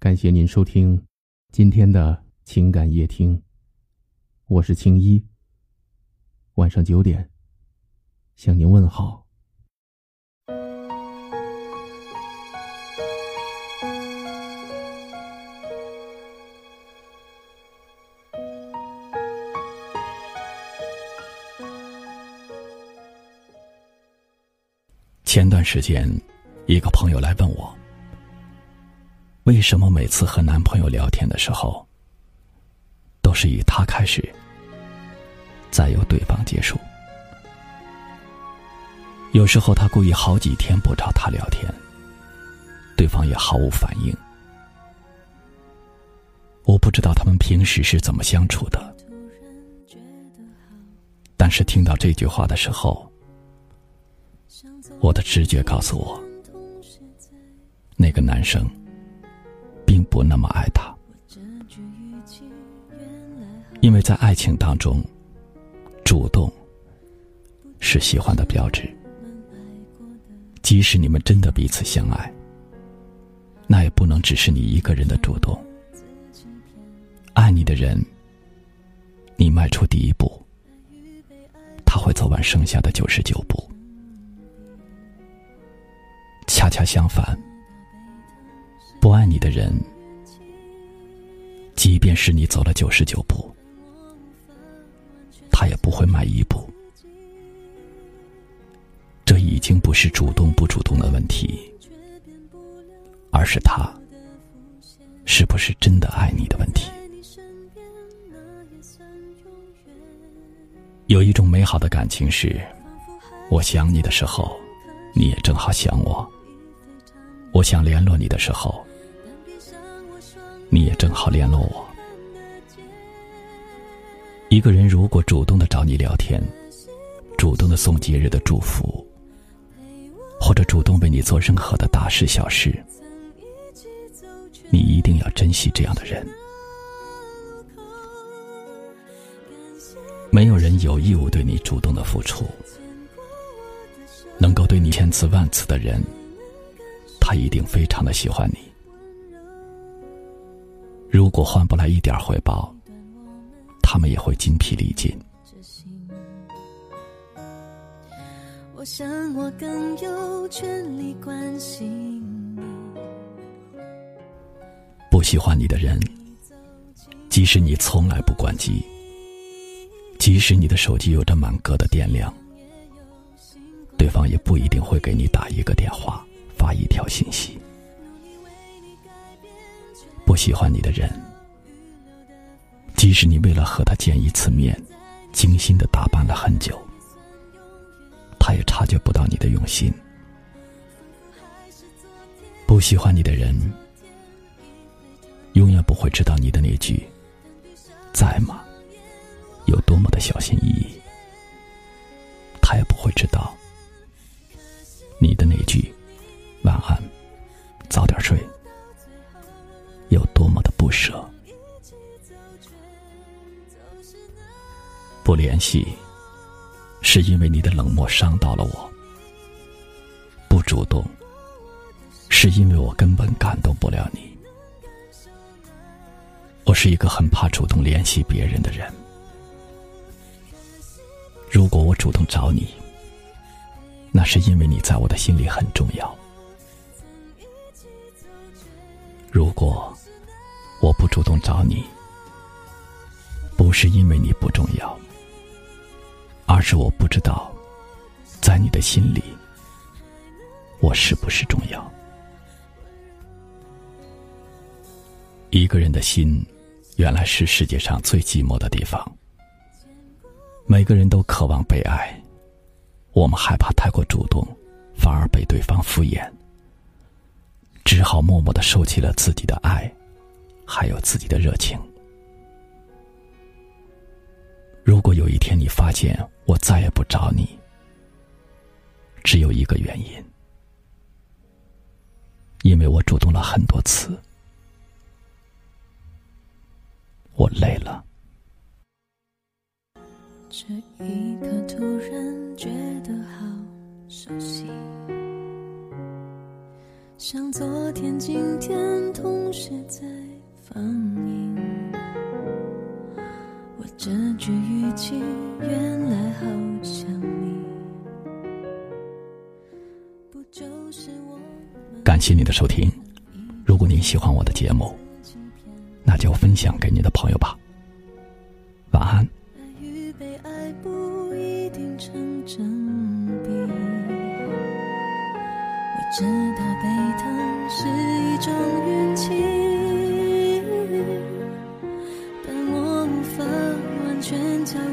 感谢您收听今天的情感夜听，我是青衣。晚上九点向您问好。前段时间，一个朋友来问我。为什么每次和男朋友聊天的时候，都是以他开始，再由对方结束？有时候他故意好几天不找他聊天，对方也毫无反应。我不知道他们平时是怎么相处的，但是听到这句话的时候，我的直觉告诉我，那个男生。并不那么爱他，因为在爱情当中，主动是喜欢的标志。即使你们真的彼此相爱，那也不能只是你一个人的主动。爱你的人，你迈出第一步，他会走完剩下的九十九步。恰恰相反。不爱你的人，即便是你走了九十九步，他也不会迈一步。这已经不是主动不主动的问题，而是他是不是真的爱你的问题。有一种美好的感情是，我想你的时候，你也正好想我；我想联络你的时候。你也正好联络我。一个人如果主动的找你聊天，主动的送节日的祝福，或者主动为你做任何的大事小事，你一定要珍惜这样的人。没有人有义务对你主动的付出，能够对你千次万次的人，他一定非常的喜欢你。如果换不来一点回报，他们也会筋疲力尽。不喜欢你的人，即使你从来不关机，即使你的手机有着满格的电量，对方也不一定会给你打一个电话，发一条信息。不喜欢你的人，即使你为了和他见一次面，精心的打扮了很久，他也察觉不到你的用心。不喜欢你的人，永远不会知道你的那句“在吗”有多么的小心翼翼，他也不会知道你的那句“晚安，早点睡”。舍，不联系，是因为你的冷漠伤到了我；不主动，是因为我根本感动不了你。我是一个很怕主动联系别人的人。如果我主动找你，那是因为你在我的心里很重要。如果我不主动找你，不是因为你不重要，而是我不知道，在你的心里，我是不是重要？一个人的心，原来是世界上最寂寞的地方。每个人都渴望被爱，我们害怕太过主动，反而被对方敷衍。只好默默的收起了自己的爱，还有自己的热情。如果有一天你发现我再也不找你，只有一个原因，因为我主动了很多次，我累了。这一刻突然觉得好熟悉。像昨天、今天同时在。放。我这句语气原来好像你，不就是我？感谢你的收听，如果你喜欢我的节目，那就分享给你的朋友吧。晚安。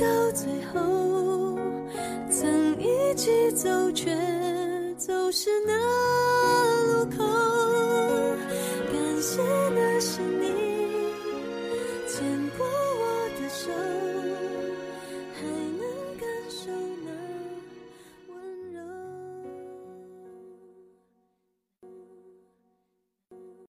到最后曾一起走却走失那路口。感谢那是你牵过我的手